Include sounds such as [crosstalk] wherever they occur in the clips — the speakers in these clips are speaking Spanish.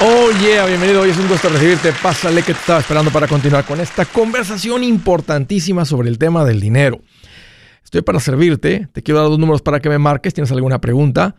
Oh yeah, bienvenido. Hoy es un gusto recibirte. Pásale que te estaba esperando para continuar con esta conversación importantísima sobre el tema del dinero. Estoy para servirte. Te quiero dar dos números para que me marques. ¿Tienes alguna pregunta?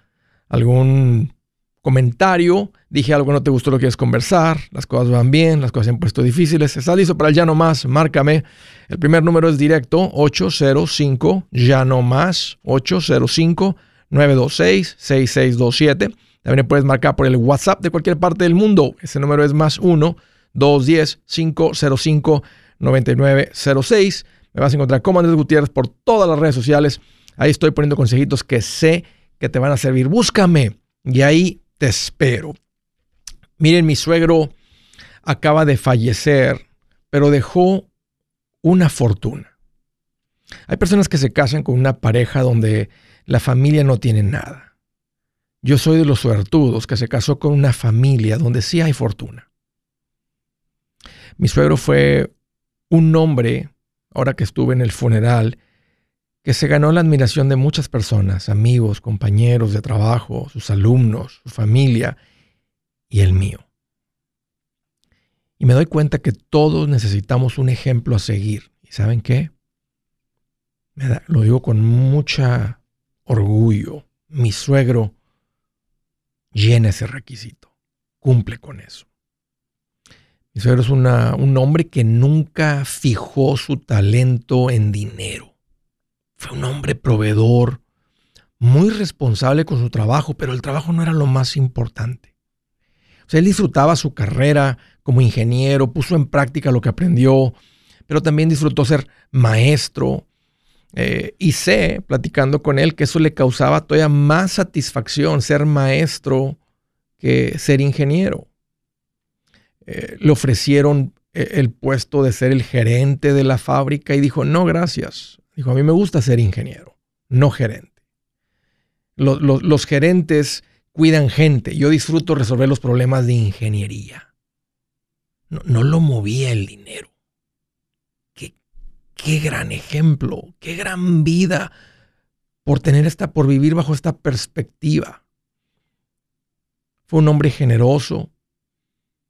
¿Algún comentario? Dije algo no te gustó, lo quieres conversar. Las cosas van bien, las cosas se han puesto difíciles. ¿Estás listo para el ya no más? Márcame. El primer número es directo 805 ya no más 805 926 6627. También puedes marcar por el WhatsApp de cualquier parte del mundo. Ese número es más 1-210-505-9906. Me vas a encontrar como Andrés Gutiérrez por todas las redes sociales. Ahí estoy poniendo consejitos que sé que te van a servir. Búscame y ahí te espero. Miren, mi suegro acaba de fallecer, pero dejó una fortuna. Hay personas que se casan con una pareja donde la familia no tiene nada yo soy de los suertudos que se casó con una familia donde sí hay fortuna. Mi suegro fue un hombre, ahora que estuve en el funeral, que se ganó la admiración de muchas personas, amigos, compañeros de trabajo, sus alumnos, su familia y el mío. Y me doy cuenta que todos necesitamos un ejemplo a seguir. ¿Y saben qué? lo digo con mucha orgullo. Mi suegro llena ese requisito, cumple con eso. Mi suegro es un hombre que nunca fijó su talento en dinero. Fue un hombre proveedor, muy responsable con su trabajo, pero el trabajo no era lo más importante. O sea, él disfrutaba su carrera como ingeniero, puso en práctica lo que aprendió, pero también disfrutó ser maestro, eh, y sé, platicando con él, que eso le causaba todavía más satisfacción ser maestro que ser ingeniero. Eh, le ofrecieron eh, el puesto de ser el gerente de la fábrica y dijo, no, gracias. Dijo, a mí me gusta ser ingeniero, no gerente. los gerentes cuidan gente. Yo disfruto resolver los problemas de ingeniería. No, no lo movía el dinero. Qué gran ejemplo, qué gran vida por tener esta, por vivir bajo esta perspectiva. Fue un hombre generoso.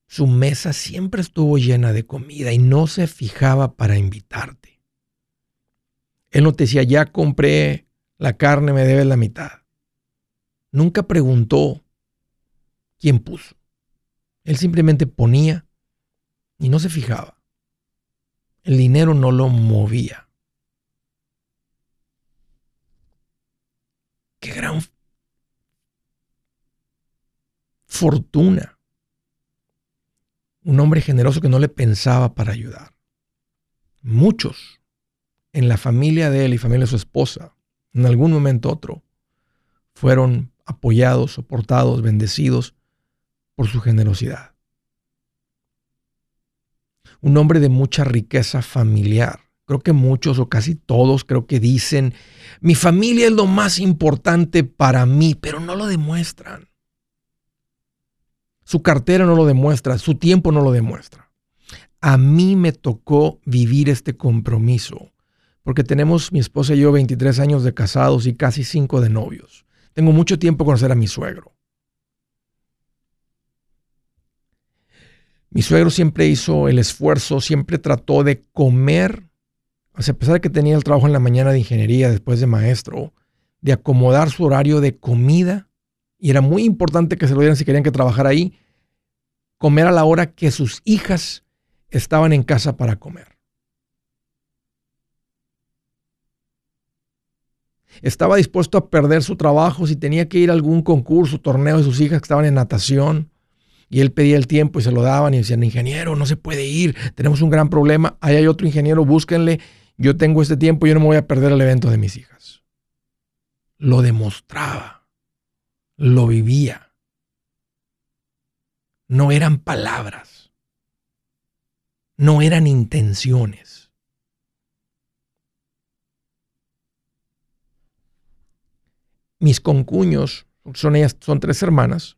Su mesa siempre estuvo llena de comida y no se fijaba para invitarte. Él no te decía, ya compré la carne, me debes la mitad. Nunca preguntó quién puso. Él simplemente ponía y no se fijaba. El dinero no lo movía. Qué gran fortuna. Un hombre generoso que no le pensaba para ayudar. Muchos en la familia de él y familia de su esposa, en algún momento otro, fueron apoyados, soportados, bendecidos por su generosidad un hombre de mucha riqueza familiar. Creo que muchos o casi todos creo que dicen, mi familia es lo más importante para mí, pero no lo demuestran. Su cartera no lo demuestra, su tiempo no lo demuestra. A mí me tocó vivir este compromiso, porque tenemos mi esposa y yo 23 años de casados y casi 5 de novios. Tengo mucho tiempo conocer a mi suegro. Mi suegro siempre hizo el esfuerzo, siempre trató de comer, a pesar de que tenía el trabajo en la mañana de ingeniería después de maestro, de acomodar su horario de comida, y era muy importante que se lo dieran si querían que trabajara ahí, comer a la hora que sus hijas estaban en casa para comer. Estaba dispuesto a perder su trabajo si tenía que ir a algún concurso, torneo de sus hijas que estaban en natación y él pedía el tiempo y se lo daban y decían, ingeniero, no se puede ir, tenemos un gran problema, ahí hay otro ingeniero, búsquenle, yo tengo este tiempo, yo no me voy a perder el evento de mis hijas. Lo demostraba, lo vivía. No eran palabras, no eran intenciones. Mis concuños, son ellas, son tres hermanas,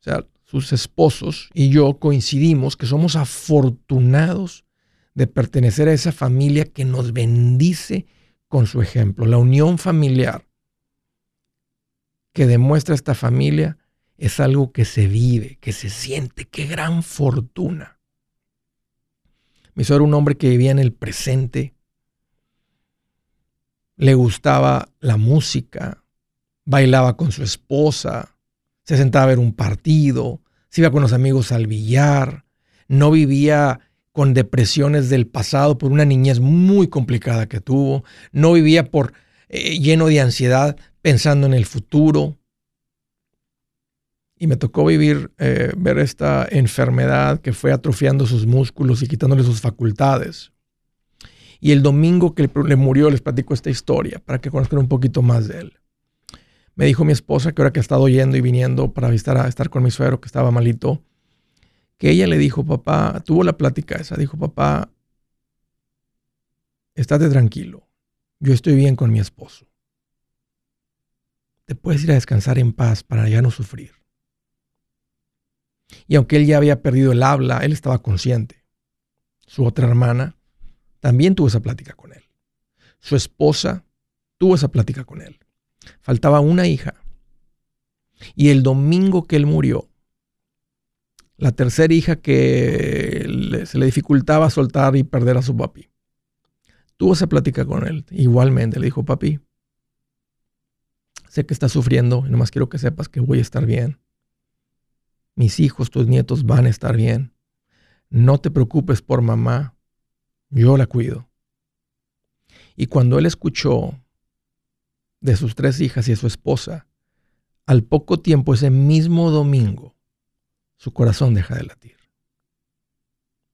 o sea, sus esposos y yo coincidimos que somos afortunados de pertenecer a esa familia que nos bendice con su ejemplo. La unión familiar que demuestra esta familia es algo que se vive, que se siente. ¡Qué gran fortuna! Mi suegro era un hombre que vivía en el presente, le gustaba la música, bailaba con su esposa, se sentaba a ver un partido, se iba con los amigos al billar, no vivía con depresiones del pasado por una niñez muy complicada que tuvo, no vivía por eh, lleno de ansiedad pensando en el futuro. Y me tocó vivir, eh, ver esta enfermedad que fue atrofiando sus músculos y quitándole sus facultades. Y el domingo que le murió les platico esta historia para que conozcan un poquito más de él. Me dijo mi esposa que ahora que ha estado yendo y viniendo para visitar a estar con mi suegro que estaba malito, que ella le dijo, papá, tuvo la plática esa, dijo, papá, estate tranquilo, yo estoy bien con mi esposo. Te puedes ir a descansar en paz para ya no sufrir. Y aunque él ya había perdido el habla, él estaba consciente. Su otra hermana también tuvo esa plática con él. Su esposa tuvo esa plática con él. Faltaba una hija. Y el domingo que él murió, la tercera hija que se le dificultaba soltar y perder a su papi, tuvo esa plática con él. Igualmente le dijo, papi, sé que estás sufriendo y nomás quiero que sepas que voy a estar bien. Mis hijos, tus nietos van a estar bien. No te preocupes por mamá. Yo la cuido. Y cuando él escuchó de sus tres hijas y de su esposa, al poco tiempo, ese mismo domingo, su corazón deja de latir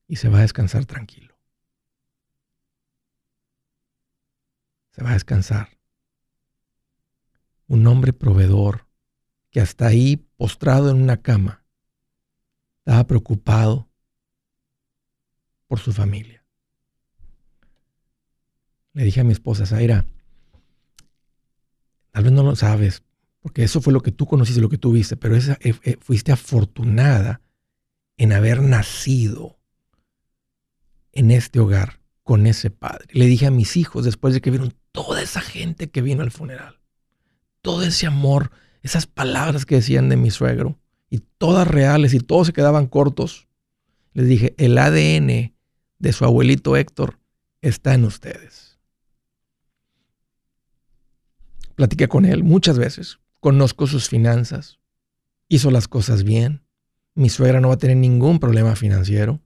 y se va a descansar tranquilo. Se va a descansar. Un hombre proveedor que hasta ahí, postrado en una cama, estaba preocupado por su familia le dije a mi esposa, Zaira, tal vez no lo sabes, porque eso fue lo que tú conociste, lo que tú viste, pero esa, eh, eh, fuiste afortunada en haber nacido en este hogar con ese padre. Le dije a mis hijos, después de que vieron toda esa gente que vino al funeral, todo ese amor, esas palabras que decían de mi suegro, y todas reales, y todos se quedaban cortos, les dije, el ADN de su abuelito Héctor está en ustedes. Platiqué con él muchas veces. Conozco sus finanzas. Hizo las cosas bien. Mi suegra no va a tener ningún problema financiero.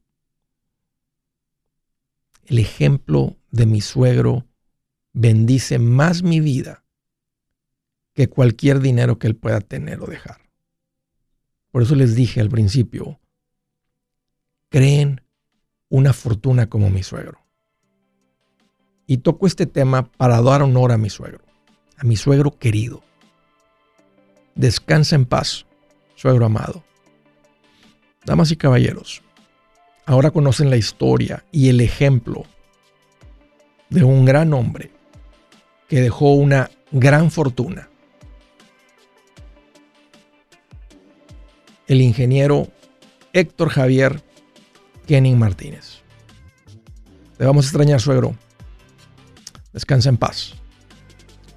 El ejemplo de mi suegro bendice más mi vida que cualquier dinero que él pueda tener o dejar. Por eso les dije al principio, creen una fortuna como mi suegro. Y toco este tema para dar honor a mi suegro a mi suegro querido. Descansa en paz, suegro amado. Damas y caballeros, ahora conocen la historia y el ejemplo de un gran hombre que dejó una gran fortuna. El ingeniero Héctor Javier Kenning Martínez. Te vamos a extrañar, suegro. Descansa en paz.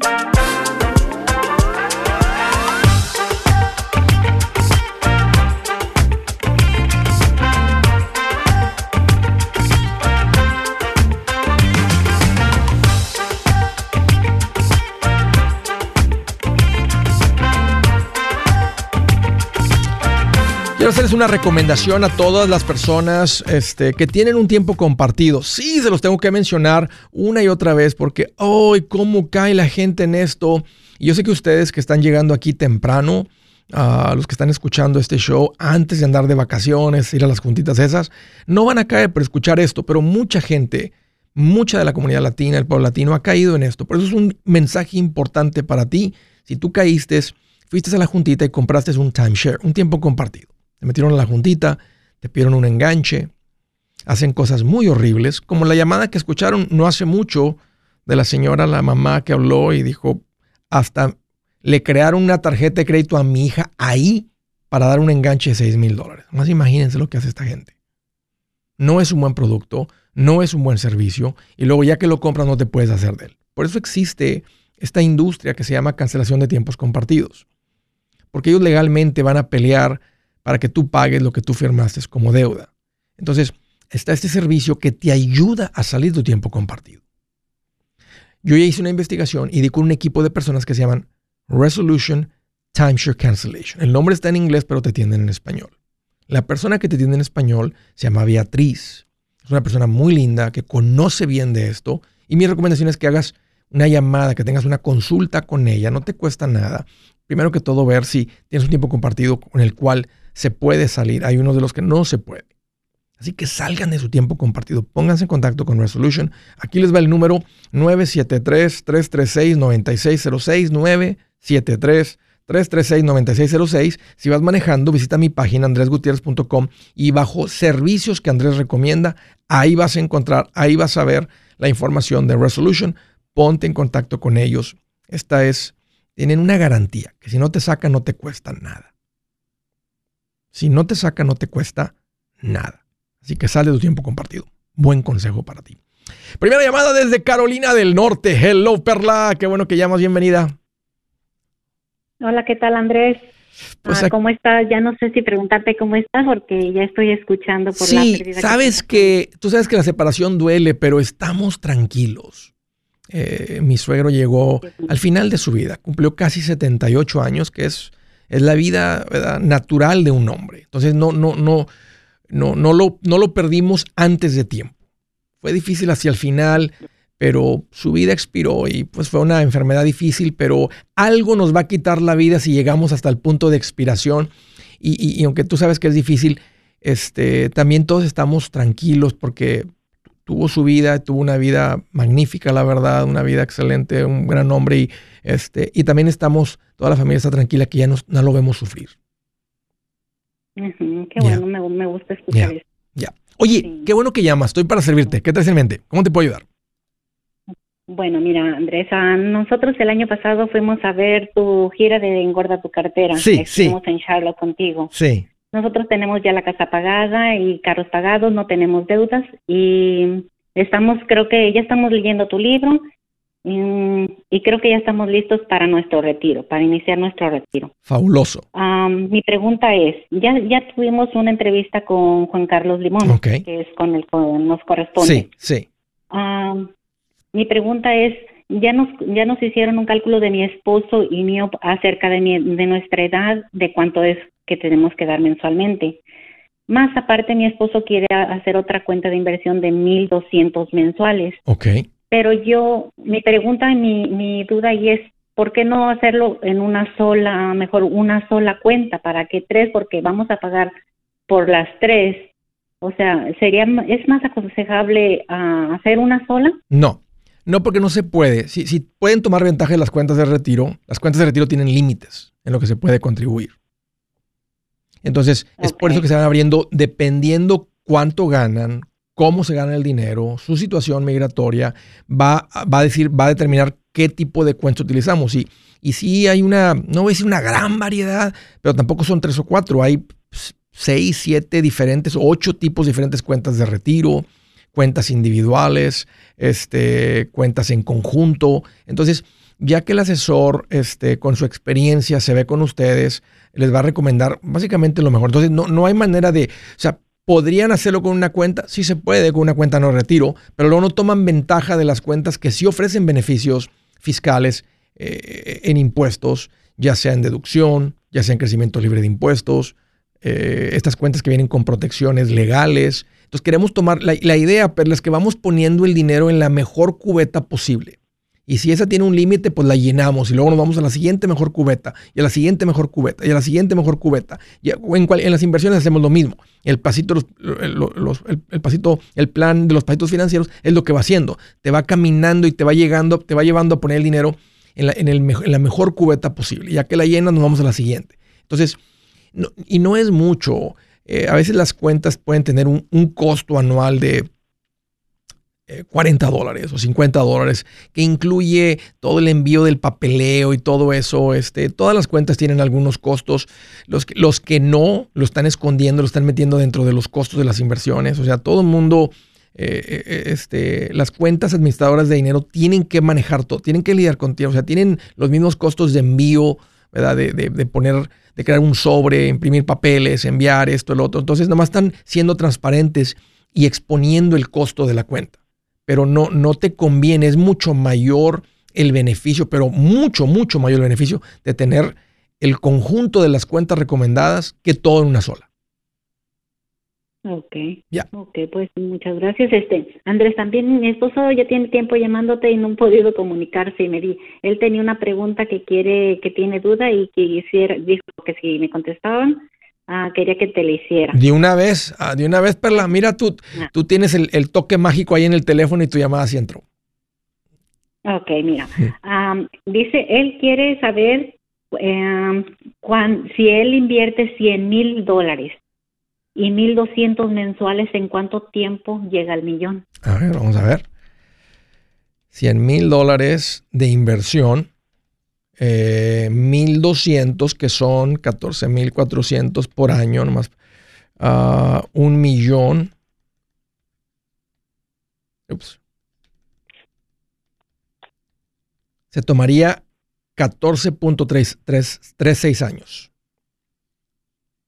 Bye. Quiero hacerles una recomendación a todas las personas este, que tienen un tiempo compartido. Sí, se los tengo que mencionar una y otra vez porque, ¡ay, cómo cae la gente en esto! Y yo sé que ustedes que están llegando aquí temprano, a los que están escuchando este show antes de andar de vacaciones, ir a las juntitas esas, no van a caer por escuchar esto, pero mucha gente, mucha de la comunidad latina, el pueblo latino, ha caído en esto. Por eso es un mensaje importante para ti. Si tú caíste, fuiste a la juntita y compraste un timeshare, un tiempo compartido. Te metieron a la juntita, te pidieron un enganche, hacen cosas muy horribles, como la llamada que escucharon no hace mucho de la señora, la mamá que habló y dijo, hasta le crearon una tarjeta de crédito a mi hija ahí para dar un enganche de 6 mil dólares. Más imagínense lo que hace esta gente. No es un buen producto, no es un buen servicio y luego ya que lo compras no te puedes hacer de él. Por eso existe esta industria que se llama cancelación de tiempos compartidos. Porque ellos legalmente van a pelear para que tú pagues lo que tú firmaste como deuda. Entonces, está este servicio que te ayuda a salir tu tiempo compartido. Yo ya hice una investigación y di con un equipo de personas que se llaman Resolution Timeshare Cancellation. El nombre está en inglés, pero te atienden en español. La persona que te atiende en español se llama Beatriz. Es una persona muy linda que conoce bien de esto. Y mi recomendación es que hagas una llamada, que tengas una consulta con ella. No te cuesta nada. Primero que todo, ver si tienes un tiempo compartido con el cual se puede salir. Hay unos de los que no se puede. Así que salgan de su tiempo compartido. Pónganse en contacto con Resolution. Aquí les va el número 973-336-9606. 973-336-9606. Si vas manejando, visita mi página andresgutierrez.com y bajo servicios que Andrés recomienda, ahí vas a encontrar, ahí vas a ver la información de Resolution. Ponte en contacto con ellos. Esta es, tienen una garantía que si no te sacan no te cuesta nada. Si no te saca, no te cuesta nada. Así que sale de tu tiempo compartido. Buen consejo para ti. Primera llamada desde Carolina del Norte. Hello, Perla. Qué bueno que llamas. Bienvenida. Hola, ¿qué tal, Andrés? Pues ah, ¿Cómo estás? Ya no sé si preguntarte cómo estás porque ya estoy escuchando por la pérdida. Sabes que, tú sabes que la separación duele, pero estamos tranquilos. Eh, mi suegro llegó al final de su vida, cumplió casi 78 años, que es es la vida natural de un hombre. Entonces no, no, no, no, no, lo, no lo perdimos antes de tiempo. Fue difícil hacia el final, pero su vida expiró y pues fue una enfermedad difícil, pero algo nos va a quitar la vida si llegamos hasta el punto de expiración. Y, aunque tú sabes que es difícil, este, también todos estamos tranquilos porque tuvo su vida, tuvo una vida magnífica, la verdad, una vida excelente, un gran hombre y, este, y también estamos, toda la familia está tranquila que ya no, no lo vemos sufrir. qué bueno, me, gusta escuchar eso. Ya. Oye, qué bueno que llamas, estoy para servirte. ¿Qué te hace en mente? ¿Cómo te puedo ayudar? Bueno, mira, Andrés, nosotros el año pasado fuimos a ver tu gira de Engorda tu cartera. Sí, Estuvimos en Charlotte contigo. Sí. Nosotros tenemos ya la casa pagada y carros pagados, no tenemos deudas y estamos, creo que ya estamos leyendo tu libro y, creo que ya estamos listos para nuestro retiro, para iniciar nuestro retiro. Fabuloso. mi pregunta es, ya ya tuvimos una entrevista con Juan Carlos Limón, que es con el que nos corresponde. Sí, sí. mi pregunta es, ya nos ya nos hicieron un cálculo de mi esposo y mío acerca de mi, de nuestra edad, de cuánto es que tenemos que dar mensualmente. Más aparte, mi esposo quiere hacer otra cuenta de inversión de 1.200 mensuales. Ok. Pero yo, mi pregunta, mi, mi duda ahí es, ¿por qué no hacerlo en una sola, mejor una sola cuenta? ¿Para qué tres? Porque vamos a pagar por las tres. O sea, sería ¿es más aconsejable ah, hacer una sola? No. No, porque no se puede. Si, si pueden tomar ventaja de las cuentas de retiro, las cuentas de retiro tienen límites en lo que se puede contribuir. Entonces, es por eso que se van abriendo dependiendo cuánto ganan, cómo se gana el dinero, su situación migratoria, va, va a decir, va a determinar qué tipo de cuenta utilizamos. Y, y sí hay una, no voy a decir una gran variedad, pero tampoco son tres o cuatro. Hay seis, siete diferentes, ocho tipos diferentes cuentas de retiro, cuentas individuales, este, cuentas en conjunto. Entonces, ya que el asesor, este, con su experiencia, se ve con ustedes, les va a recomendar básicamente lo mejor. Entonces, no, no hay manera de, o sea, ¿podrían hacerlo con una cuenta? Sí se puede con una cuenta no retiro, pero luego no toman ventaja de las cuentas que sí ofrecen beneficios fiscales eh, en impuestos, ya sea en deducción, ya sea en crecimiento libre de impuestos, eh, estas cuentas que vienen con protecciones legales. Entonces queremos tomar, la, idea, Perla, es que vamos poniendo el dinero en la mejor cubeta posible. Y si esa tiene un límite, pues la llenamos y luego nos vamos a la siguiente mejor cubeta y a la siguiente mejor cubeta y a la siguiente mejor cubeta. Y en, las inversiones hacemos lo mismo. El pasito, el, pasito, el plan de los pasitos financieros es lo que va haciendo. Te va caminando y te va llegando, te va llevando a poner el dinero en la mejor cubeta posible. Ya que la llenas, nos vamos a la siguiente. Entonces, y no es mucho. Eh, a veces las cuentas pueden tener un, costo anual de 40 eh, dólares o 50 dólares, que incluye todo el envío del papeleo y todo eso. Este, todas las cuentas tienen algunos costos. Los que, no lo están escondiendo, lo están metiendo dentro de los costos de las inversiones. O sea, todo el mundo, eh, este, las cuentas administradoras de dinero tienen que manejar todo, tienen que lidiar contigo. O sea, tienen los mismos costos de envío, ¿verdad? De, de poner, de crear un sobre, imprimir papeles, enviar esto, el otro. Entonces, nada más están siendo transparentes y exponiendo el costo de la cuenta pero no, no te conviene, es mucho mayor el beneficio, pero mucho, mucho mayor el beneficio de tener el conjunto de las cuentas recomendadas que todo en una sola. Ok. Ya. Ok, pues muchas gracias. Este, Andrés, también mi esposo ya tiene tiempo llamándote y no ha podido comunicarse y me di, él tenía una pregunta que quiere, que tiene duda y que hiciera, dijo que si me contestaban, Ah, quería que te lo hiciera. De una vez, ah, de una vez, Perla. Mira, tú, ah. tú tienes el, toque mágico ahí en el teléfono y tu llamada sí entró. Ok, mira. dice, él quiere saber em, si él invierte 100 mil dólares y 1.200 mensuales, ¿en cuánto tiempo llega al millón? A ver, vamos a ver. 100 mil dólares de inversión 1.200, eh, que son 14.400 por año, nomás uh, un millón. Ups. Se tomaría 14.36 años.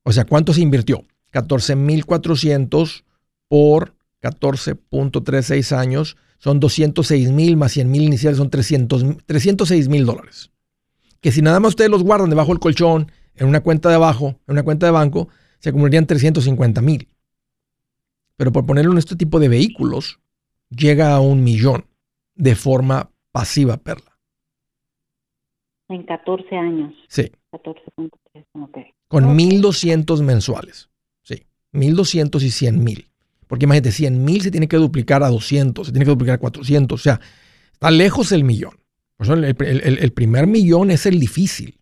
O sea, ¿cuánto se invirtió? 14.400 por 14.36 años son 206 mil más 100 mil iniciales, son 300, 306 mil dólares que si nada más ustedes los guardan debajo del colchón, en una cuenta de abajo, en una cuenta de banco, se acumularían 350 mil. Pero por ponerlo en este tipo de vehículos, llega a un millón de forma pasiva, Perla. En 14 años. Sí. 14.3, ok. Con 1.200 mensuales. Sí. 1.200 y 100.000. Porque imagínate, 100.000 se tiene que duplicar a 200, se tiene que duplicar a 400. O sea, está lejos el millón. El, primer millón es el difícil.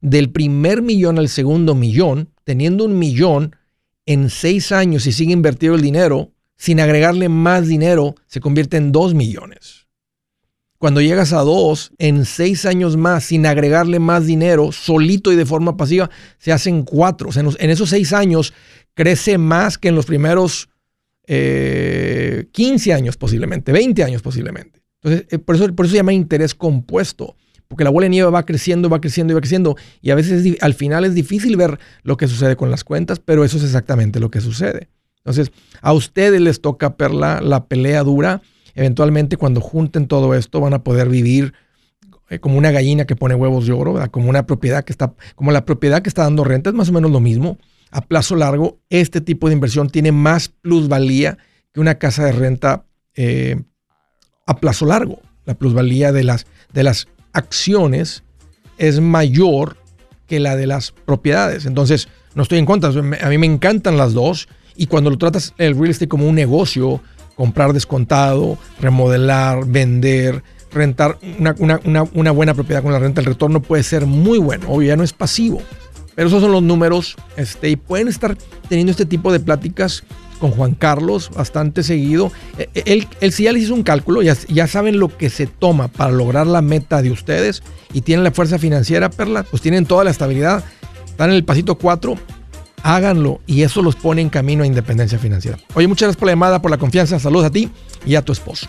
Del primer millón al segundo millón, teniendo un millón en seis años y sigue invertido el dinero, sin agregarle más dinero, se convierte en dos millones. Cuando llegas a dos, en seis años más, sin agregarle más dinero, solito y de forma pasiva, se hacen cuatro. O sea, en, esos seis años crece más que en los primeros 15 eh, años posiblemente, 20 años posiblemente. Entonces, eh, por, eso, por eso se llama interés compuesto, porque la bola de nieve va creciendo, va creciendo y va creciendo. Y a veces al final es difícil ver lo que sucede con las cuentas, pero eso es exactamente lo que sucede. Entonces, a ustedes les toca, Perla, la pelea dura eventualmente cuando junten todo esto van a poder vivir eh, como una gallina que pone huevos de oro, como una propiedad que está, como la propiedad que está dando renta, es más o menos lo mismo. A plazo largo, este tipo de inversión tiene más plusvalía que una casa de renta eh, a plazo largo. La plusvalía de las, de las acciones es mayor que la de las propiedades. Entonces, no estoy en contra. A mí me encantan las dos. Y cuando lo tratas el real estate como un negocio, comprar descontado, remodelar, vender, rentar una, buena propiedad con la renta, el retorno puede ser muy bueno. Obvio, ya no es pasivo. Pero esos son los números. Este, y pueden estar teniendo este tipo de pláticas con Juan Carlos bastante seguido. E, e, él, él si ya les hizo un cálculo, ya, ya saben lo que se toma para lograr la meta de ustedes y tienen la fuerza financiera, Perla, pues tienen toda la estabilidad. Están en el pasito 4 háganlo y eso los pone en camino a independencia financiera. Oye, muchas gracias por la llamada, por la confianza. Saludos a ti y a tu esposo.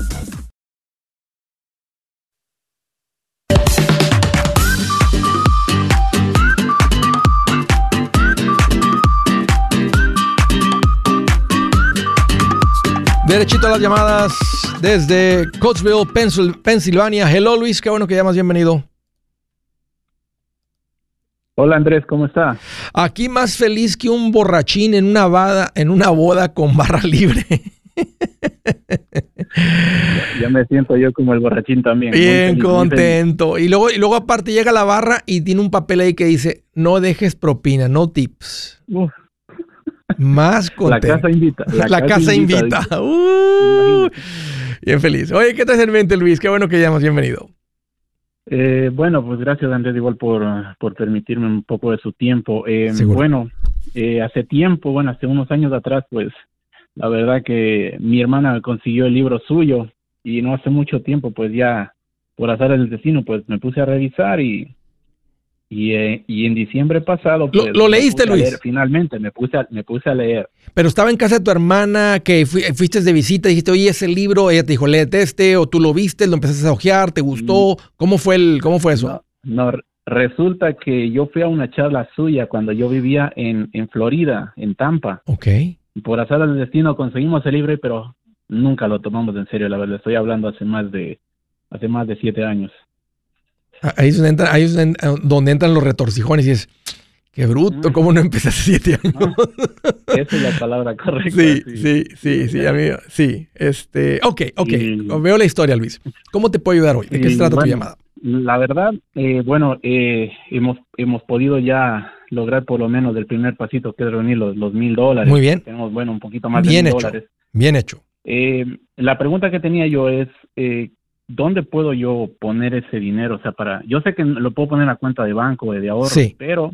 Derechito a las llamadas desde Coatesville, Pensilvania. Hello Luis, qué bueno que llamas, bienvenido. Hola Andrés, ¿cómo está? Aquí más feliz que un borrachín en una boda, en una boda con barra libre. ya, me siento yo como el borrachín también. Bien contento. Y luego, y luego aparte llega la barra y tiene un papel ahí que dice, no dejes propina, no tips. Más contento. La casa invita. La, casa, invita. Uh, bien feliz. Oye, ¿qué te hace en mente, Luis? Qué bueno que llamas. Bienvenido. Eh, bueno, pues gracias, Andrés, igual por, por permitirme un poco de su tiempo. Eh, bueno, eh, hace tiempo, bueno, hace unos años atrás, pues la verdad que mi hermana consiguió el libro suyo y no hace mucho tiempo, pues ya por azar del destino, pues me puse a revisar y y, eh, y, en diciembre pasado... ¿Lo, pues, leíste, Luis? finalmente, me puse, a, me puse a leer. Pero estaba en casa de tu hermana, que fuiste de visita, dijiste, oye, ese libro, ella te dijo, léete este, o tú lo viste, lo empezaste a ojear, ¿te gustó? Mm. ¿Cómo fue, el, cómo fue eso? No, resulta que yo fui a una charla suya cuando yo vivía en, en Florida, en Tampa. Ok. Y por azar del destino conseguimos el libro, pero nunca lo tomamos en serio, la verdad, estoy hablando hace más de, hace más de siete años. Ahí es donde, ahí es donde entran los retorcijones y es, qué bruto, ¿cómo no empezaste siete años? esa es la palabra correcta. Sí, sí, sí, sí, amigo. Sí, este, ok, ok. Veo la historia, Luis. ¿Cómo te puedo ayudar hoy? ¿De qué se trata tu llamada? La verdad, eh, bueno, eh, hemos, hemos podido ya lograr por lo menos el primer pasito, que es reunir los, los mil dólares. Muy bien. Tenemos, bueno, un poquito más bien de mil dólares. Bien hecho. Eh, la pregunta que tenía yo es, eh, ¿dónde puedo yo poner ese dinero? O sea, para, yo sé que lo puedo poner a cuenta de banco, de ahorro, pero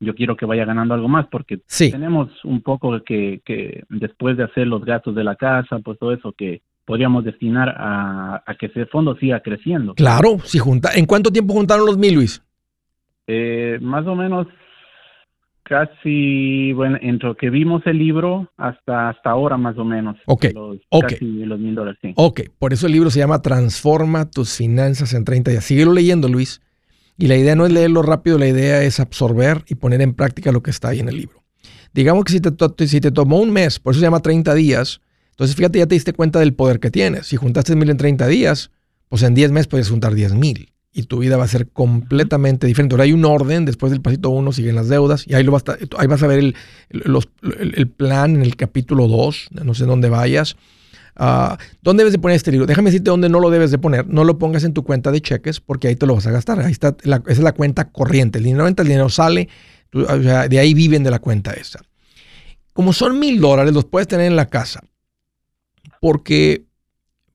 yo quiero que vaya ganando algo más porque tenemos un poco que, que después de hacer los gastos de la casa, pues todo eso que podríamos destinar a, que ese fondo siga creciendo. Claro, si junta, ¿en cuánto tiempo juntaron los mil, Luis? Eh, más o menos casi, bueno, entre que vimos el libro hasta, hasta ahora más o menos. Ok, los, ok. Casi los mil dólares, sí. Ok, por eso el libro se llama Transforma tus finanzas en 30 días. Síguelo leyendo, Luis. Y la idea no es leerlo rápido, la idea es absorber y poner en práctica lo que está ahí en el libro. Digamos que si te, si te tomó un mes, por eso se llama 30 días, entonces fíjate, ya te diste cuenta del poder que tienes. Si juntaste mil en 30 días, pues en 10 meses puedes juntar 10 mil y tu vida va a ser completamente diferente. Ahora hay un orden, después del pasito 1 siguen las deudas y ahí, lo vas, a, ahí vas a ver el, plan en el capítulo 2, no sé dónde vayas. Ah, ¿Dónde debes de poner este libro? Déjame decirte dónde no lo debes de poner. No lo pongas en tu cuenta de cheques porque ahí te lo vas a gastar. Ahí está, esa es la cuenta corriente. El dinero entra, el dinero sale. de ahí viven de la cuenta esa. Como son mil dólares, los puedes tener en la casa. Porque,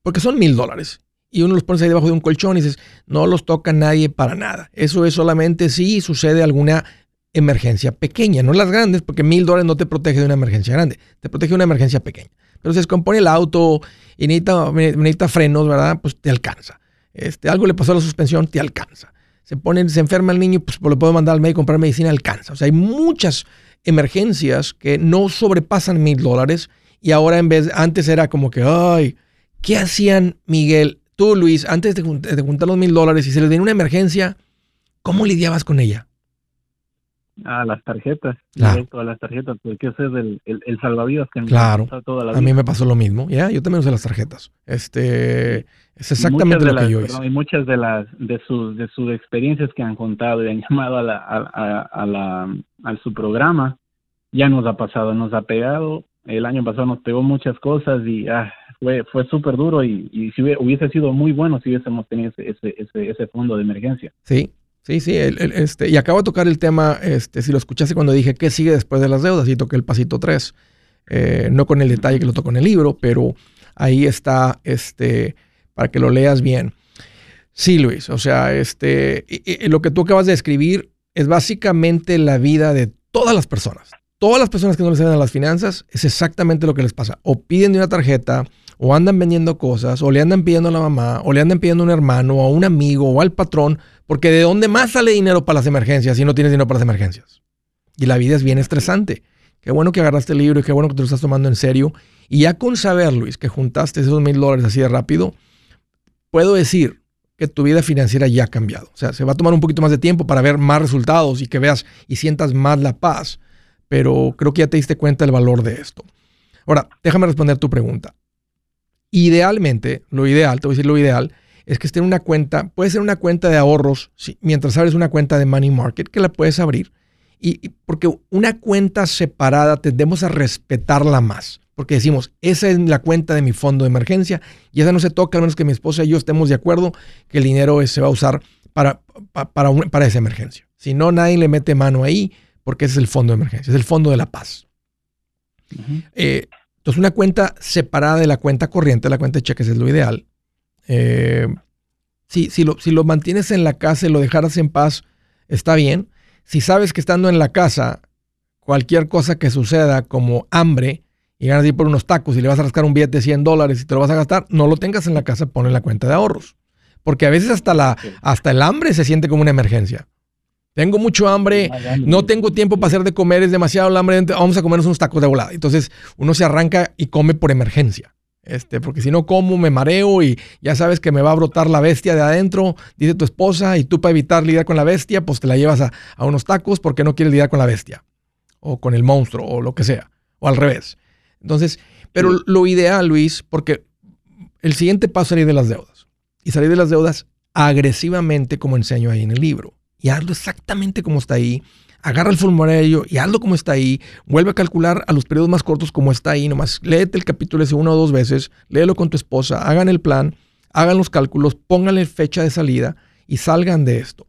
porque son mil dólares. Y uno los pones ahí debajo de un colchón y dices, no los toca nadie para nada. Eso es solamente si sucede alguna emergencia pequeña, no las grandes, porque mil dólares no te protege de una emergencia grande, te protege de una emergencia pequeña. Pero se descompone el auto y necesita, frenos, ¿verdad? Pues te alcanza. Este, algo le pasó a la suspensión, te alcanza. Se, pone, se enferma el niño, pues lo puedo mandar al médico comprar medicina, alcanza. O sea, hay muchas emergencias que no sobrepasan mil dólares y ahora en vez, antes era como que, ay, ¿qué hacían Miguel? Tú, Luis, antes de, juntar los mil dólares y se les viene una emergencia, ¿cómo lidiabas con ella? a las tarjetas, directo a las tarjetas, porque ese es el, el, salvavidas que me claro. toda la vida. A mí me pasó lo mismo, ya, yo también usé las tarjetas. Este, es exactamente lo que yo hice. y muchas de las de sus de sus experiencias que han contado y han [laughs] llamado a la a, a, la a su programa, ya nos ha pasado, nos ha pegado. El año pasado nos pegó muchas cosas y ah, fue fue súper duro y, y si hubiese sido muy bueno si hubiésemos tenido ese, ese, ese fondo de emergencia. Sí, Sí, sí, este, y acabo de tocar el tema, este, si lo escuchaste cuando dije qué sigue después de las deudas, y toqué el pasito 3, eh, no con el detalle que lo toco en el libro, pero ahí está, este, para que lo leas bien. Sí, Luis, o sea, este, lo que tú acabas de escribir es básicamente la vida de todas las personas. Todas las personas que no les saben a las finanzas es exactamente lo que les pasa. O piden de una tarjeta, o andan vendiendo cosas, o le andan pidiendo a la mamá, o le andan pidiendo a un hermano, o a un amigo, o al patrón, porque ¿de dónde más sale dinero para las emergencias si no tienes dinero para las emergencias? Y la vida es bien estresante. Qué bueno que agarraste el libro y qué bueno que te lo estás tomando en serio. Y ya con saber, Luis, que juntaste esos mil dólares así de rápido, puedo decir que tu vida financiera ya ha cambiado. O sea, se va a tomar un poquito más de tiempo para ver más resultados y que veas y sientas más la paz. Pero creo que ya te diste cuenta del valor de esto. Ahora, déjame responder tu pregunta. Idealmente, lo ideal, te voy a decir lo ideal, es que esté en una cuenta, puede ser una cuenta de ahorros, mientras abres una cuenta de money market, que la puedes abrir. Y, porque una cuenta separada tendemos a respetarla más. Porque decimos, esa es la cuenta de mi fondo de emergencia y esa no se toca, a menos que mi esposa y yo estemos de acuerdo que el dinero se va a usar para, para, para esa emergencia. Si no, nadie le mete mano ahí porque ese es el fondo de emergencia, es el fondo de la paz. Entonces, una cuenta separada de la cuenta corriente, la cuenta de cheques es lo ideal. Eh, si, si, lo, si lo mantienes en la casa y lo dejaras en paz, está bien. Si sabes que estando en la casa, cualquier cosa que suceda como hambre, y ganas de ir por unos tacos y le vas a rascar un billete de 100 dólares y te lo vas a gastar, no lo tengas en la casa, ponlo en la cuenta de ahorros. Porque a veces hasta, la, hasta el hambre se siente como una emergencia. Tengo mucho hambre, no tengo tiempo para hacer de comer, es demasiado hambre, vamos a comernos unos tacos de volada. Entonces uno se arranca y come por emergencia. Este, porque si no como, me mareo y ya sabes que me va a brotar la bestia de adentro, dice tu esposa, y tú para evitar lidiar con la bestia, pues te la llevas a, unos tacos porque no quieres lidiar con la bestia, o con el monstruo, o lo que sea, o al revés. Entonces, pero lo ideal, Luis, porque el siguiente paso es salir de las deudas, y salir de las deudas agresivamente, como enseño ahí en el libro y hazlo exactamente como está ahí. Agarra el formulario y hazlo como está ahí. Vuelve a calcular a los periodos más cortos como está ahí. Nomás léete el capítulo ese una o dos veces. Léelo con tu esposa. Hagan el plan. Hagan los cálculos. Pónganle fecha de salida y salgan de esto.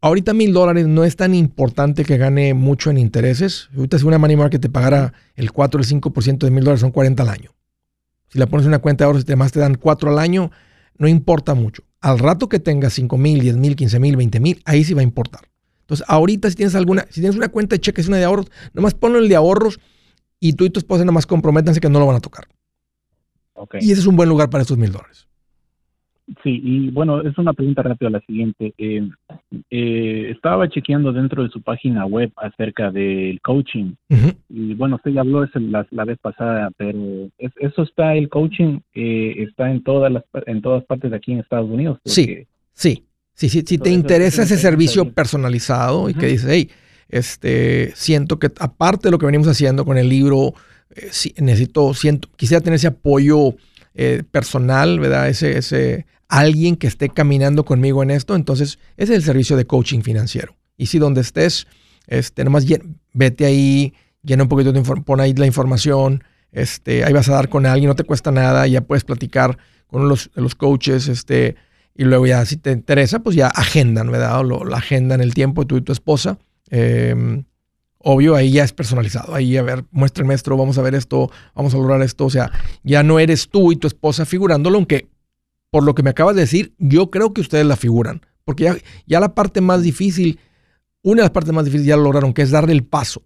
Ahorita mil dólares no es tan importante que gane mucho en intereses. Ahorita si una money market te pagara el 4 o el 5% de mil dólares son 40 al año. Si la pones en una cuenta de ahorros y además te dan 4 al año, no importa mucho. Al rato que tengas 5 mil, 10 mil, 15 mil, 20 mil, ahí sí va a importar. Entonces, ahorita si tienes alguna, si tienes una cuenta de cheques, una de ahorros, nomás ponlo el de ahorros y tú y tu esposa nomás comprométanse que no lo van a tocar. Y ese es un buen lugar para esos mil dólares. Sí, y bueno, es una pregunta rápida la siguiente. Eh, eh, estaba chequeando dentro de su página web acerca del coaching. Y bueno, usted ya habló eso la, la vez pasada, pero eso está, el coaching eh, está en todas las en todas partes de aquí en Estados Unidos. Sí, sí, sí, sí. Si te interesa ese servicio personalizado y que dices, hey, este, siento que aparte de lo que venimos haciendo con el libro, necesito, siento, quisiera tener ese apoyo personal, ¿verdad? Ese, ese alguien que esté caminando conmigo en esto. Entonces, ese es el servicio de coaching financiero. Y si donde estés, este, nomás vete ahí, llena un poquito de pon ahí la información, este, ahí vas a dar con alguien, no te cuesta nada, ya puedes platicar con los, los coaches, este, y luego ya si te interesa, pues ya agendan, ¿verdad? O la agenda en el tiempo, tú y tu esposa. Em, obvio, ahí ya es personalizado. Ahí, a ver, muéstrame esto, vamos a ver esto, vamos a lograr esto. O sea, ya no eres tú y tu esposa figurándolo, aunque por lo que me acabas de decir, yo creo que ustedes la figuran. Porque ya, la parte más difícil, una de las partes más difíciles ya lo lograron, que es darle el paso.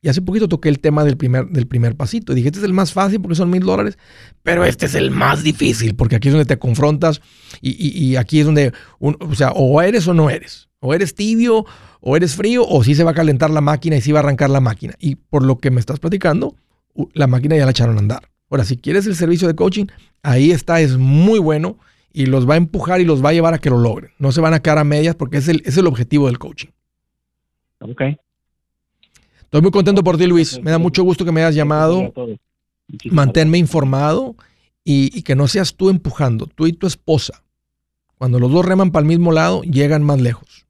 Y hace poquito toqué el tema del primer, del primer pasito. Dije, este es el más fácil porque son mil dólares, pero este es el más difícil porque aquí es donde te confrontas y, aquí es donde, o sea, o eres o no eres. O eres tibio, o eres frío, o sí se va a calentar la máquina y sí va a arrancar la máquina. Y por lo que me estás platicando, la máquina ya la echaron a andar. Ahora, si quieres el servicio de coaching, ahí está, es muy bueno y los va a empujar y los va a llevar a que lo logren. No se van a quedar a medias porque es el, es el objetivo del coaching. Ok. Estoy muy contento por ti, Luis. Me da mucho gusto que me hayas llamado. Manténme informado y, que no seas tú empujando, tú y tu esposa. Cuando los dos reman para el mismo lado, llegan más lejos.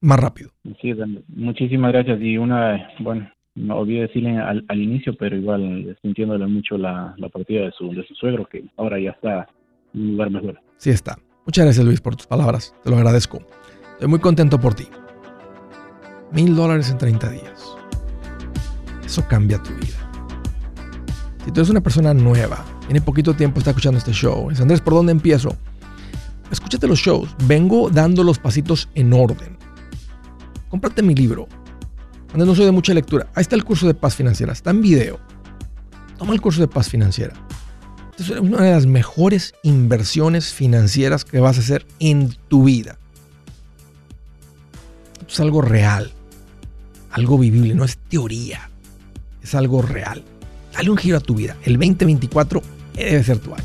Más rápido. Sí, muchísimas gracias. Y una, bueno, no olvidé decirle al, inicio, pero igual sintiéndole mucho la, partida de su, de su suegro, que ahora ya está en un lugar mejor. Sí está. Muchas gracias, Luis, por tus palabras. Te lo agradezco. Estoy muy contento por ti. Mil dólares en 30 días. Eso cambia tu vida. Si tú eres una persona nueva, tiene poquito tiempo, está escuchando este show, es Andrés, ¿por dónde empiezo? Escúchate los shows. Vengo dando los pasitos en orden. Cómprate mi libro. Andrés, no soy de mucha lectura. Ahí está el curso de paz financiera. Está en video. Toma el curso de paz financiera. Es una de las mejores inversiones financieras que vas a hacer en tu vida. es algo real algo vivible, no es teoría, es algo real. Dale un giro a tu vida. El 2024 debe ser tu año.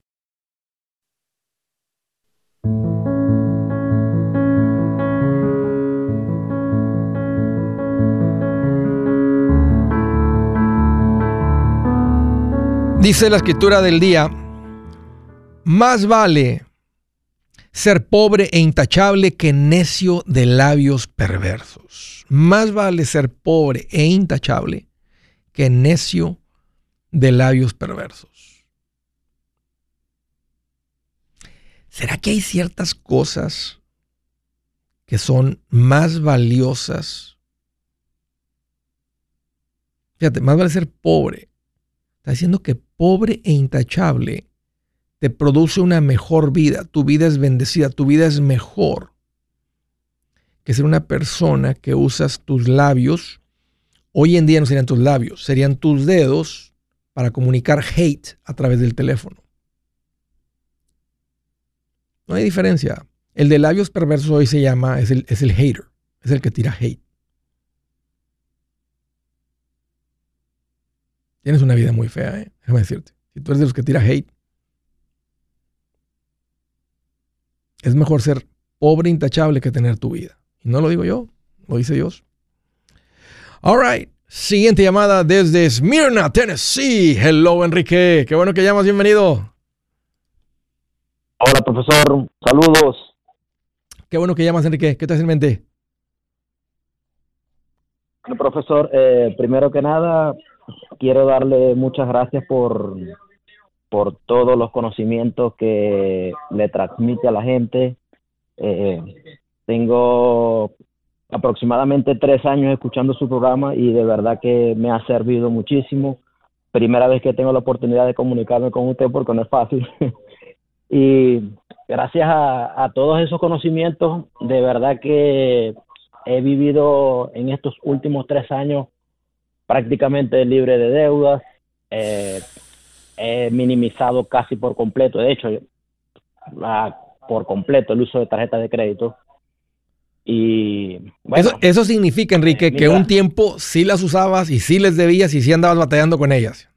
Dice la escritura del día, más vale ser pobre e intachable que necio de labios perversos. Más vale ser pobre e intachable que necio de labios perversos. ¿Será que hay ciertas cosas que son más valiosas? Fíjate, más vale ser pobre Está diciendo que pobre e intachable te produce una mejor vida. Tu vida es bendecida, tu vida es mejor que ser una persona que usas tus labios. Hoy en día no serían tus labios, serían tus dedos para comunicar hate a través del teléfono. No hay diferencia. El de labios perversos hoy se llama, es el, es el hater, es el que tira hate. Tienes una vida muy fea, ¿eh? déjame decirte. Si tú eres de los que tira hate, es mejor ser pobre e intachable que tener tu vida. Y no lo digo yo, lo dice Dios. All right. Siguiente llamada desde Smyrna, Tennessee. Hello, Enrique. Qué bueno que llamas. Bienvenido. Hola, profesor. Saludos. Qué bueno que llamas, Enrique. ¿Qué te hace en mente? Bueno, profesor, eh, primero que nada, quiero darle muchas gracias por, por todos los conocimientos que le transmite a la gente. Eh, tengo aproximadamente tres años escuchando su programa y de verdad que me ha servido muchísimo. Primera vez que tengo la oportunidad de comunicarme con usted porque no es fácil. [laughs] y gracias a, a todos esos conocimientos, de verdad que he vivido en estos últimos tres años prácticamente libre de deudas. Eh, he minimizado casi por completo, de hecho, por completo el uso de tarjetas de crédito. Y eso, eso significa, Enrique, eh, que un tiempo sí las usabas y sí les debías y sí andabas batallando con ellas.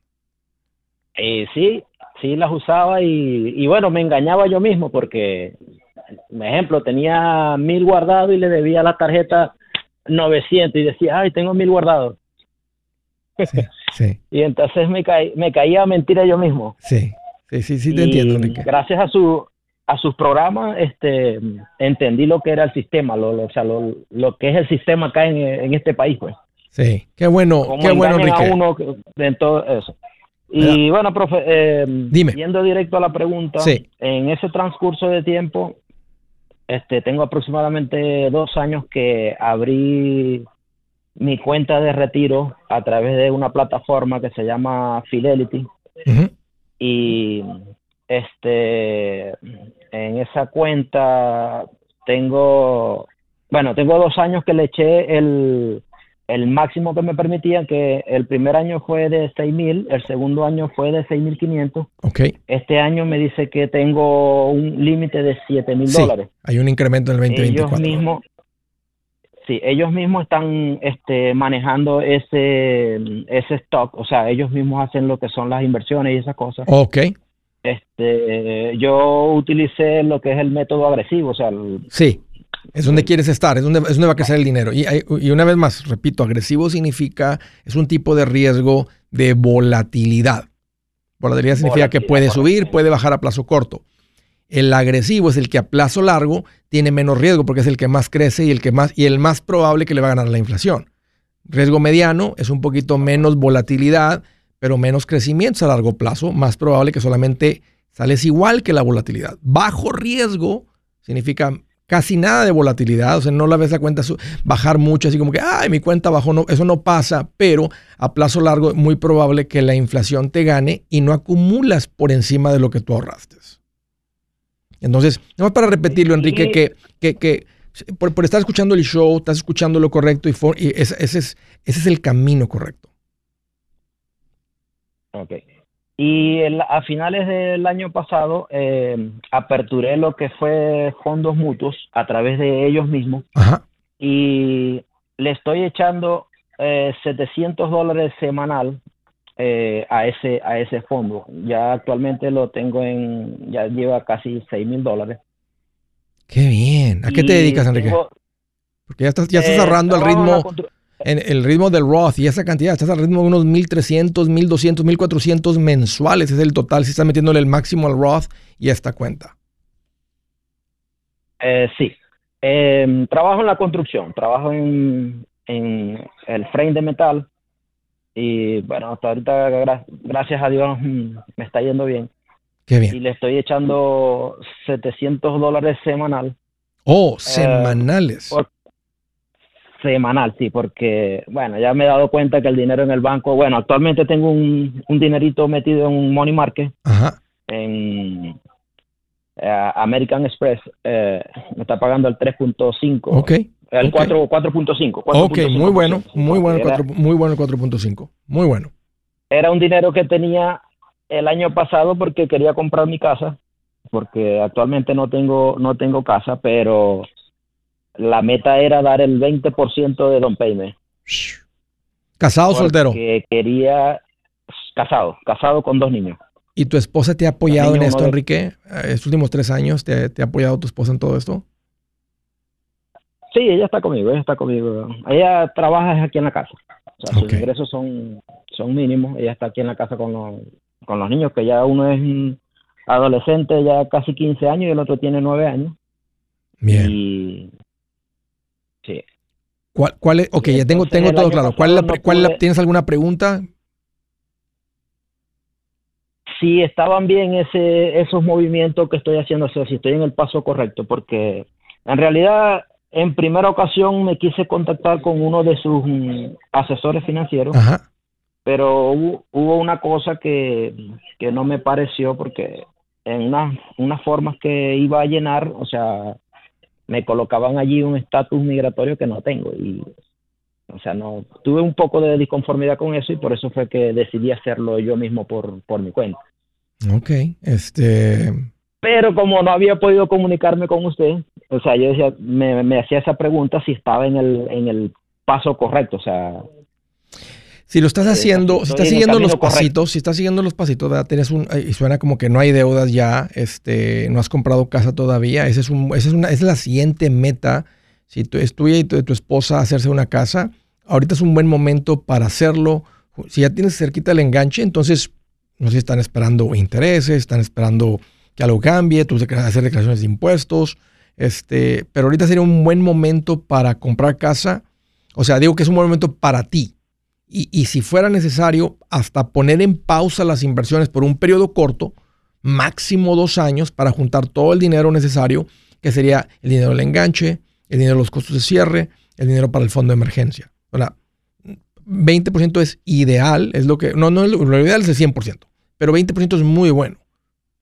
Eh, sí, sí las usaba y, y, bueno, me engañaba yo mismo porque, por ejemplo, tenía mil guardados y le debía la tarjeta 900 y decía, ay, tengo mil guardados. [laughs] Sí, y entonces me, me caía mentira yo mismo. Sí, sí, sí, sí te entiendo, Enrique. Gracias a su a sus programas este entendí lo que era el sistema, lo, o sea, lo, lo, que es el sistema acá en, en este país, pues. Sí, qué bueno, qué bueno, Enrique. A uno en todo eso. Y bueno, profe, eh, Dime. yendo directo a la pregunta, sí. en ese transcurso de tiempo, este, tengo aproximadamente dos años que abrí mi cuenta de retiro a través de una plataforma que se llama Fidelity. Y este en esa cuenta tengo, bueno, tengo dos años que le eché el, el máximo que me permitían, que el primer año fue de seis mil, el segundo año fue de seis mil quinientos. Okay. Este año me dice que tengo un límite de siete mil dólares. Hay un incremento en el 2024. Ellos mismos, sí, ellos mismos están este, manejando ese, ese stock, o sea, ellos mismos hacen lo que son las inversiones y esas cosas. Ok. Este, yo utilicé lo que es el método agresivo, o sea, sí es donde quieres estar, es donde, es donde va a crecer el dinero. Y, y, una vez más, repito, agresivo significa, es un tipo de riesgo de volatilidad. Volatilidad significa que puede subir, puede bajar a plazo corto. El agresivo es el que a plazo largo tiene menos riesgo porque es el que más crece y el que más y el más probable que le va a ganar la inflación. Riesgo mediano es un poquito menos volatilidad, pero menos crecimiento a largo plazo, más probable que solamente sales igual que la volatilidad. Bajo riesgo significa casi nada de volatilidad, o sea, no la ves la cuenta bajar mucho, así como que, ay, mi cuenta bajó, no, eso no pasa, pero a plazo largo es muy probable que la inflación te gane y no acumulas por encima de lo que tú ahorraste. Entonces, más para repetirlo, Enrique, que, que, que por, estar escuchando el show, estás escuchando lo correcto y, y ese, ese, es, ese es el camino correcto. Ok. Y a finales del año pasado eh, aperturé lo que fue fondos mutuos a través de ellos mismos y le estoy echando eh, 700 dólares semanal eh, a ese a ese fondo. Ya actualmente lo tengo en, ya lleva casi 6 mil dólares. Qué bien. ¿A qué te dedicas, Enrique? Porque ya estás, ya estás eh, ahorrando al ritmo en el ritmo del Roth y esa cantidad, estás al ritmo de unos 1.300, 1.200, 1.400 mensuales, es el total si estás metiéndole el máximo al Roth y a esta cuenta. Eh, sí, em, trabajo en la construcción, trabajo en, el frame de metal y bueno, hasta ahorita gracias a Dios mm, me está yendo bien. Qué bien. Y le estoy echando 700 dólares semanal. Oh, semanales. Eh, Semanal, sí, porque, bueno, ya me he dado cuenta que el dinero en el banco, bueno, actualmente tengo un, un dinerito metido en un money market, en eh, American Express, eh, me está pagando el 3.5. Ok. El 4.5. Ok, muy bueno, muy bueno, muy bueno el 4.5, muy bueno. Era un dinero que tenía el año pasado porque quería comprar mi casa, porque actualmente no tengo, no tengo casa, pero la meta era dar el 20% de don payment. ¿Casado o soltero? quería, casado, casado con dos niños. ¿Y tu esposa te ha apoyado en esto, Enrique? ¿Estos últimos tres años te, ha apoyado tu esposa en todo esto? Sí, ella está conmigo, ella está conmigo. Ella trabaja aquí en la casa. O sea, sus ingresos son, son mínimos. Ella está aquí en la casa con los, con los niños, que ya uno es adolescente, ya casi 15 años, y el otro tiene 9 años. Bien. Y Sí. ¿Cuál, cuál es? Ok, ya tengo, tengo todo claro. ¿Cuál, cuál ¿Tienes alguna pregunta? Si estaban bien ese, esos movimientos que estoy haciendo, o sea, si estoy en el paso correcto, porque en realidad en primera ocasión me quise contactar con uno de sus mm, asesores financieros, pero hubo, una cosa que, que, no me pareció porque en unas una formas que iba a llenar, o sea, me colocaban allí un estatus migratorio que no tengo y o sea, no tuve un poco de disconformidad con eso y por eso fue que decidí hacerlo yo mismo por, por mi cuenta. Ok, este... Pero como no había podido comunicarme con usted, o sea, yo decía, me, me hacía esa pregunta si estaba en el, en el paso correcto, o sea... Si lo estás haciendo, si estás siguiendo los pasitos, si estás siguiendo los pasitos, ¿verdad? Tienes un, y suena como que no hay deudas ya, este, no has comprado casa todavía, esa es, un, esa es, una, esa es la siguiente meta. Si tú, es tuya y tu, tu esposa hacerse una casa, ahorita es un buen momento para hacerlo. Si ya tienes cerquita el enganche, entonces no sé si están esperando intereses, están esperando que algo cambie, tú hacer declaraciones de impuestos, este, pero ahorita sería un buen momento para comprar casa. O sea, digo que es un buen momento para ti. Y, y, si fuera necesario, hasta poner en pausa las inversiones por un periodo corto, máximo dos años, para juntar todo el dinero necesario, que sería el dinero del enganche, el dinero de los costos de cierre, el dinero para el fondo de emergencia. Sea, 20% es ideal, es lo que, no, no, lo ideal es el 100%, pero 20% es muy bueno.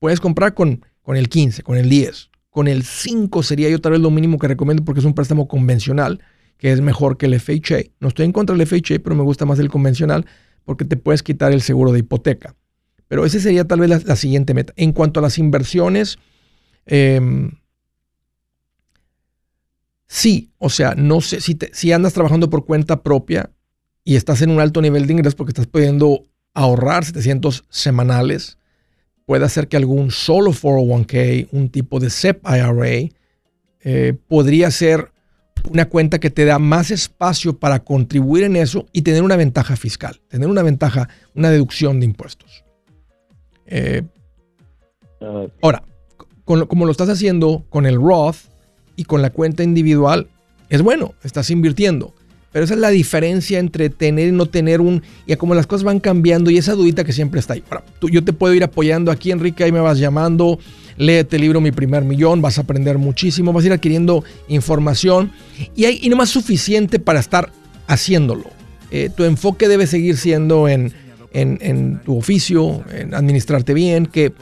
Puedes comprar con, con el 15, con el 10, con el 5 sería yo tal vez lo mínimo que recomiendo porque es un préstamo convencional que es mejor que el FHA. No estoy en contra del FHA, pero me gusta más el convencional porque te puedes quitar el seguro de hipoteca. Pero ese sería tal vez la, siguiente meta. En cuanto a las inversiones, em, sí, o sea, no sé si, si andas trabajando por cuenta propia, y estás en un alto nivel de ingresos porque estás pudiendo ahorrar 700 semanales, puede hacer que algún solo 401k, un tipo de SEP IRA, eh, podría ser una cuenta que te da más espacio para contribuir en eso y tener una ventaja fiscal, tener una ventaja, una deducción de impuestos. Eh, ahora, como lo estás haciendo con el Roth y con la cuenta individual, es bueno, estás invirtiendo. Pero esa es la diferencia entre tener y no tener un... Y como las cosas van cambiando y esa dudita que siempre está ahí. Ahora, tú, yo te puedo ir apoyando aquí, Enrique, ahí me vas llamando, léete el libro Mi Primer Millón, vas a aprender muchísimo, vas a ir adquiriendo información y, hay, y no más suficiente para estar haciéndolo. Eh, tu enfoque debe seguir siendo en, en, tu oficio, en administrarte bien, que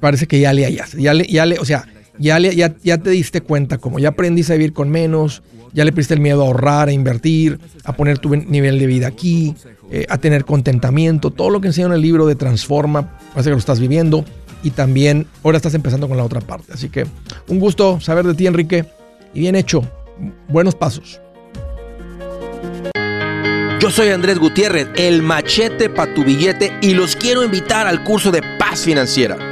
parece que ya le hayas, ya le, ya le, o sea, ya, le, ya, ya te diste cuenta, como ya aprendiste a vivir con menos, ya le perdiste el miedo a ahorrar, a invertir, a poner tu nivel de vida aquí, eh, a tener contentamiento. Todo lo que enseña en el libro de Transforma, parece que lo estás viviendo. Y también ahora estás empezando con la otra parte. Así que un gusto saber de ti, Enrique. Y bien hecho. Buenos pasos. Yo soy Andrés Gutiérrez, el machete para tu billete, y los quiero invitar al curso de paz financiera.